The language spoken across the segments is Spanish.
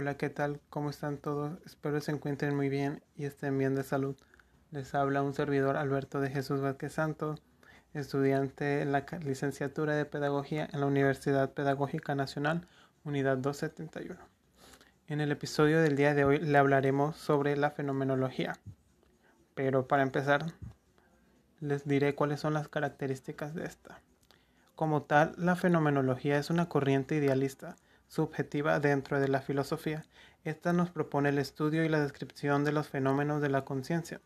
Hola, ¿qué tal? ¿Cómo están todos? Espero se encuentren muy bien y estén bien de salud. Les habla un servidor Alberto de Jesús Vázquez Santo, estudiante en la licenciatura de Pedagogía en la Universidad Pedagógica Nacional, Unidad 271. En el episodio del día de hoy le hablaremos sobre la fenomenología. Pero para empezar, les diré cuáles son las características de esta. Como tal, la fenomenología es una corriente idealista subjetiva dentro de la filosofía. Esta nos propone el estudio y la descripción de los fenómenos de la conciencia,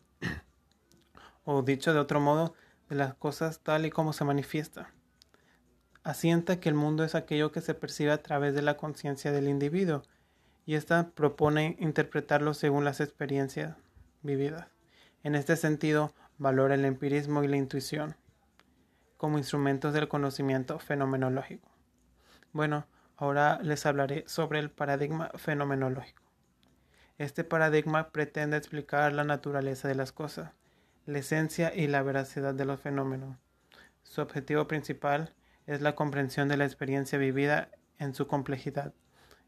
o dicho de otro modo, de las cosas tal y como se manifiesta. Asienta que el mundo es aquello que se percibe a través de la conciencia del individuo, y ésta propone interpretarlo según las experiencias vividas. En este sentido, valora el empirismo y la intuición como instrumentos del conocimiento fenomenológico. Bueno, Ahora les hablaré sobre el paradigma fenomenológico. Este paradigma pretende explicar la naturaleza de las cosas, la esencia y la veracidad de los fenómenos. Su objetivo principal es la comprensión de la experiencia vivida en su complejidad.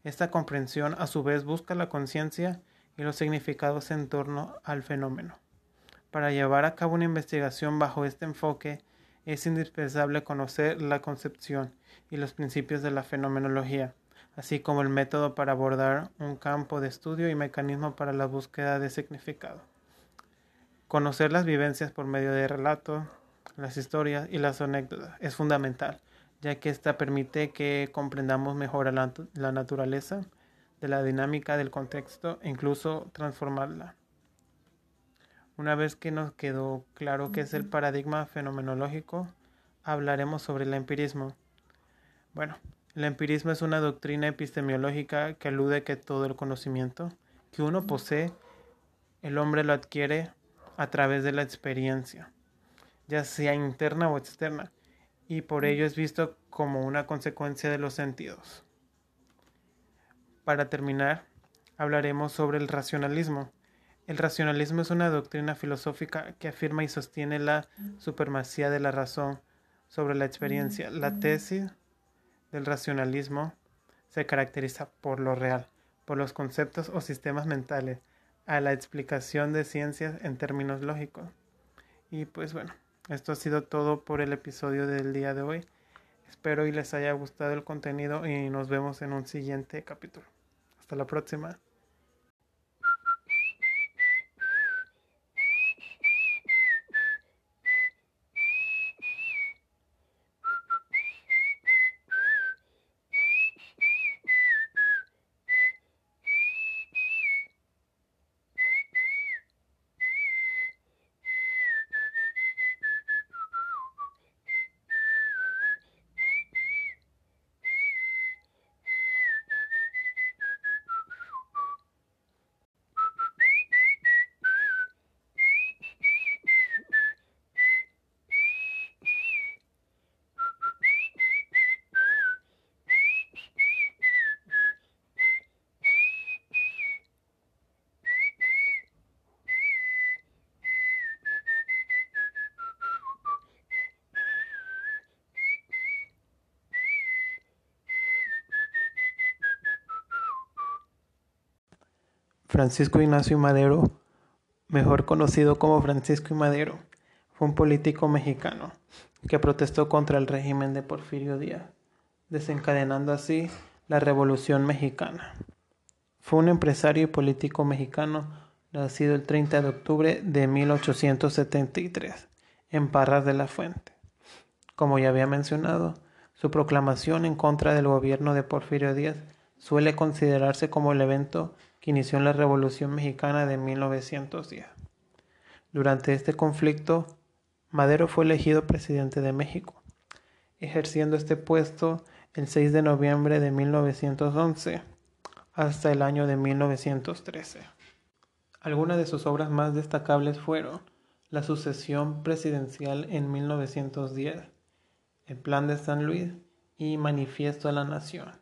Esta comprensión a su vez busca la conciencia y los significados en torno al fenómeno. Para llevar a cabo una investigación bajo este enfoque, es indispensable conocer la concepción y los principios de la fenomenología, así como el método para abordar un campo de estudio y mecanismo para la búsqueda de significado. Conocer las vivencias por medio de relatos, las historias y las anécdotas es fundamental, ya que ésta permite que comprendamos mejor la, la naturaleza de la dinámica del contexto e incluso transformarla. Una vez que nos quedó claro qué es el paradigma fenomenológico, hablaremos sobre el empirismo. Bueno, el empirismo es una doctrina epistemológica que alude que todo el conocimiento que uno posee, el hombre lo adquiere a través de la experiencia, ya sea interna o externa, y por ello es visto como una consecuencia de los sentidos. Para terminar, hablaremos sobre el racionalismo. El racionalismo es una doctrina filosófica que afirma y sostiene la supremacía de la razón sobre la experiencia. La tesis del racionalismo se caracteriza por lo real, por los conceptos o sistemas mentales, a la explicación de ciencias en términos lógicos. Y pues bueno, esto ha sido todo por el episodio del día de hoy. Espero y les haya gustado el contenido y nos vemos en un siguiente capítulo. Hasta la próxima. Francisco Ignacio Madero, mejor conocido como Francisco y Madero, fue un político mexicano que protestó contra el régimen de Porfirio Díaz, desencadenando así la Revolución Mexicana. Fue un empresario y político mexicano nacido el 30 de octubre de 1873 en Parras de la Fuente. Como ya había mencionado, su proclamación en contra del gobierno de Porfirio Díaz suele considerarse como el evento inició en la Revolución Mexicana de 1910. Durante este conflicto, Madero fue elegido presidente de México, ejerciendo este puesto el 6 de noviembre de 1911 hasta el año de 1913. Algunas de sus obras más destacables fueron La sucesión presidencial en 1910, El Plan de San Luis y Manifiesto a la Nación.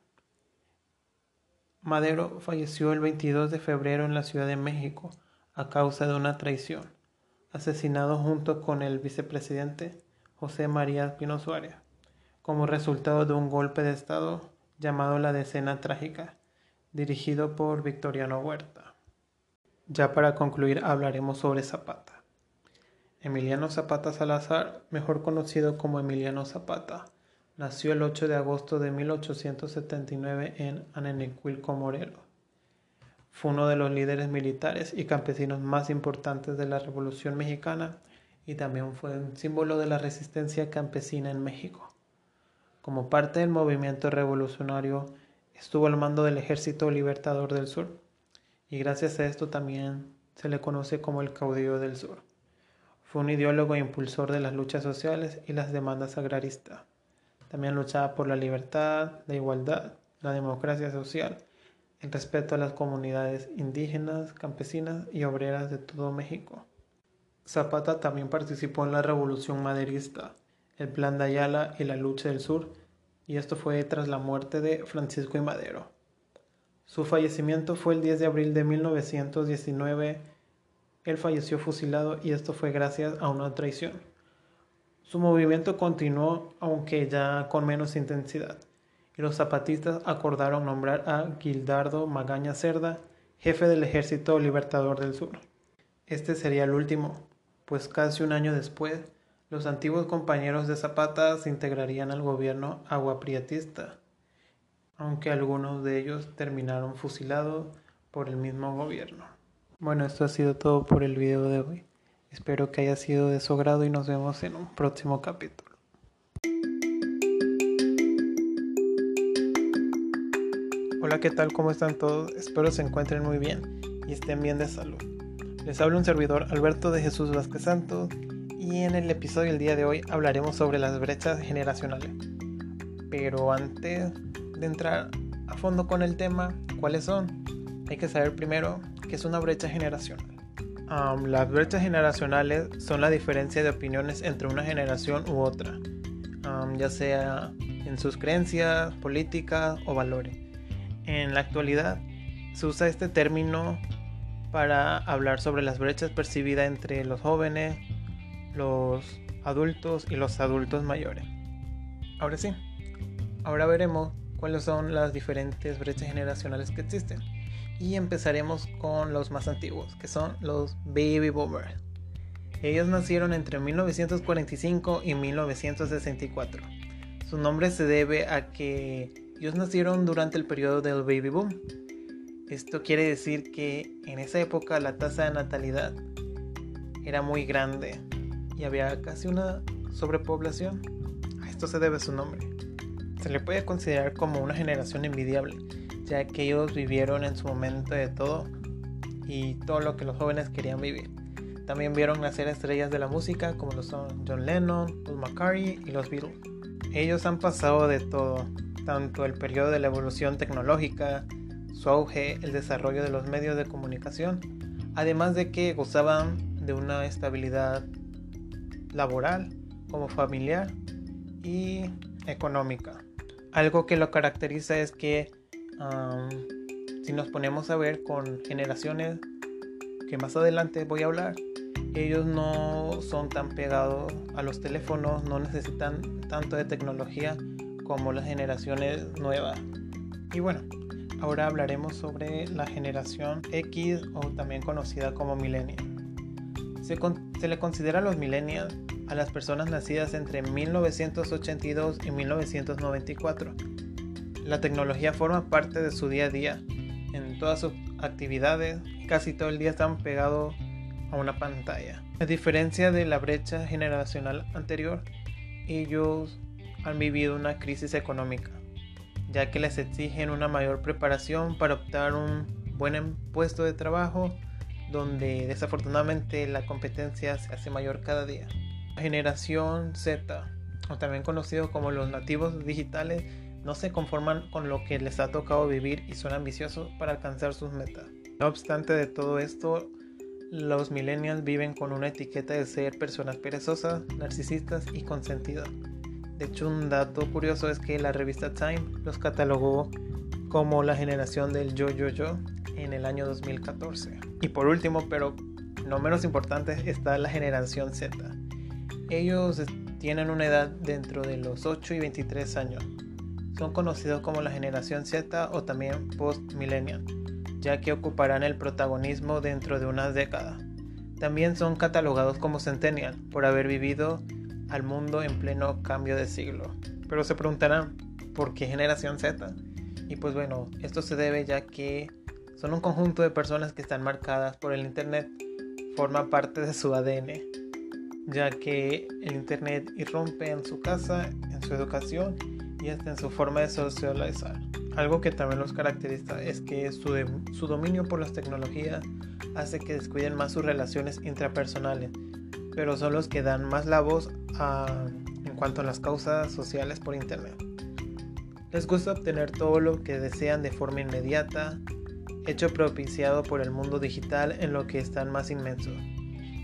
Madero falleció el 22 de febrero en la Ciudad de México a causa de una traición, asesinado junto con el vicepresidente José María Pino Suárez, como resultado de un golpe de Estado llamado la Decena Trágica dirigido por Victoriano Huerta. Ya para concluir hablaremos sobre Zapata. Emiliano Zapata Salazar, mejor conocido como Emiliano Zapata, nació el 8 de agosto de 1879 en Anenecuilco, Morelos. Fue uno de los líderes militares y campesinos más importantes de la Revolución Mexicana y también fue un símbolo de la resistencia campesina en México. Como parte del movimiento revolucionario, estuvo al mando del Ejército Libertador del Sur y gracias a esto también se le conoce como el caudillo del sur. Fue un ideólogo e impulsor de las luchas sociales y las demandas agraristas. También luchaba por la libertad, la igualdad, la democracia social, el respeto a las comunidades indígenas, campesinas y obreras de todo México. Zapata también participó en la Revolución Maderista, el Plan de Ayala y la Lucha del Sur, y esto fue tras la muerte de Francisco y Madero. Su fallecimiento fue el 10 de abril de 1919. Él falleció fusilado y esto fue gracias a una traición. Su movimiento continuó, aunque ya con menos intensidad, y los zapatistas acordaron nombrar a Gildardo Magaña Cerda jefe del Ejército Libertador del Sur. Este sería el último, pues casi un año después, los antiguos compañeros de Zapata se integrarían al gobierno aguapriatista, aunque algunos de ellos terminaron fusilados por el mismo gobierno. Bueno, esto ha sido todo por el video de hoy. Espero que haya sido de su agrado y nos vemos en un próximo capítulo. Hola, ¿qué tal? ¿Cómo están todos? Espero se encuentren muy bien y estén bien de salud. Les habla un servidor Alberto de Jesús Vázquez Santos y en el episodio del día de hoy hablaremos sobre las brechas generacionales. Pero antes de entrar a fondo con el tema, ¿cuáles son? Hay que saber primero qué es una brecha generacional. Las brechas generacionales son la diferencia de opiniones entre una generación u otra, ya sea en sus creencias, políticas o valores. En la actualidad se usa este término para hablar sobre las brechas percibidas entre los jóvenes, los adultos y los adultos mayores. Ahora sí, ahora veremos cuáles son las diferentes brechas generacionales que existen. Y empezaremos con los más antiguos, que son los baby boomers. Ellos nacieron entre 1945 y 1964. Su nombre se debe a que ellos nacieron durante el periodo del baby boom. Esto quiere decir que en esa época la tasa de natalidad era muy grande y había casi una sobrepoblación. A esto se debe su nombre. Se le puede considerar como una generación envidiable, ya que ellos vivieron en su momento de todo y todo lo que los jóvenes querían vivir. También vieron nacer estrellas de la música como lo son John Lennon, Paul McCartney y los Beatles. Ellos han pasado de todo, tanto el periodo de la evolución tecnológica, su auge, el desarrollo de los medios de comunicación, además de que gozaban de una estabilidad laboral, como familiar y económica. Algo que lo caracteriza es que si nos ponemos a ver con generaciones que más adelante voy a hablar, ellos no son tan pegados a los teléfonos, no necesitan tanto de tecnología como las generaciones nuevas. Y bueno, ahora hablaremos sobre la generación X o también conocida como millennial. Se, se le considera a los millennials a las personas nacidas entre 1982 y 1994. La tecnología forma parte de su día a día. En todas sus actividades, casi todo el día están pegados a una pantalla. A diferencia de la brecha generacional anterior, ellos han vivido una crisis económica, ya que les exigen una mayor preparación para optar un buen puesto de trabajo donde desafortunadamente la competencia se hace mayor cada día. La generación Z, o también conocido como los nativos digitales, no se conforman con lo que les ha tocado vivir y son ambiciosos para alcanzar sus metas. No obstante de todo esto, los millennials viven con una etiqueta de ser personas perezosas, narcisistas y consentidas. De hecho, un dato curioso es que la revista Time los catalogó como la generación del yo yo yo en el año 2014. Y por último, pero no menos importante, está la generación Z. Ellos tienen una edad dentro de los 8 y 23 años. Son conocidos como la generación Z o también post-millennial, ya que ocuparán el protagonismo dentro de unas décadas. También son catalogados como centennial por haber vivido al mundo en pleno cambio de siglo. Pero se preguntarán, ¿por qué generación Z? Y pues bueno, esto se debe ya que son un conjunto de personas que están marcadas por el Internet, forma parte de su ADN, ya que el Internet irrumpe en su casa, en su educación y hasta en su forma de socializar. Algo que también los caracteriza es que su, dominio por las tecnologías hace que descuiden más sus relaciones intrapersonales, pero son los que dan más la voz en cuanto a las causas sociales por Internet. Les gusta obtener todo lo que desean de forma inmediata, hecho propiciado por el mundo digital en lo que están más inmensos.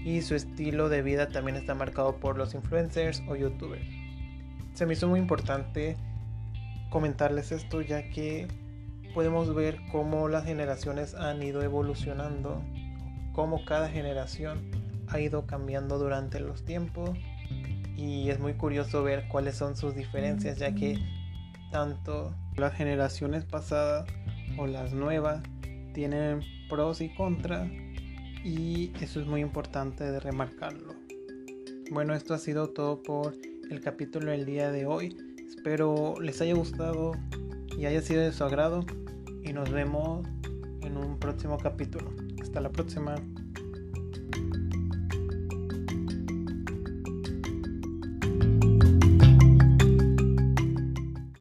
Y su estilo de vida también está marcado por los influencers o youtubers. Se me hizo muy importante comentarles esto ya que podemos ver cómo las generaciones han ido evolucionando, cómo cada generación ha ido cambiando durante los tiempos y es muy curioso ver cuáles son sus diferencias ya que tanto las generaciones pasadas o las nuevas tienen pros y contras y eso es muy importante de remarcarlo. Bueno, esto ha sido todo por el capítulo del día de hoy. Espero les haya gustado y haya sido de su agrado y nos vemos en un próximo capítulo. Hasta la próxima.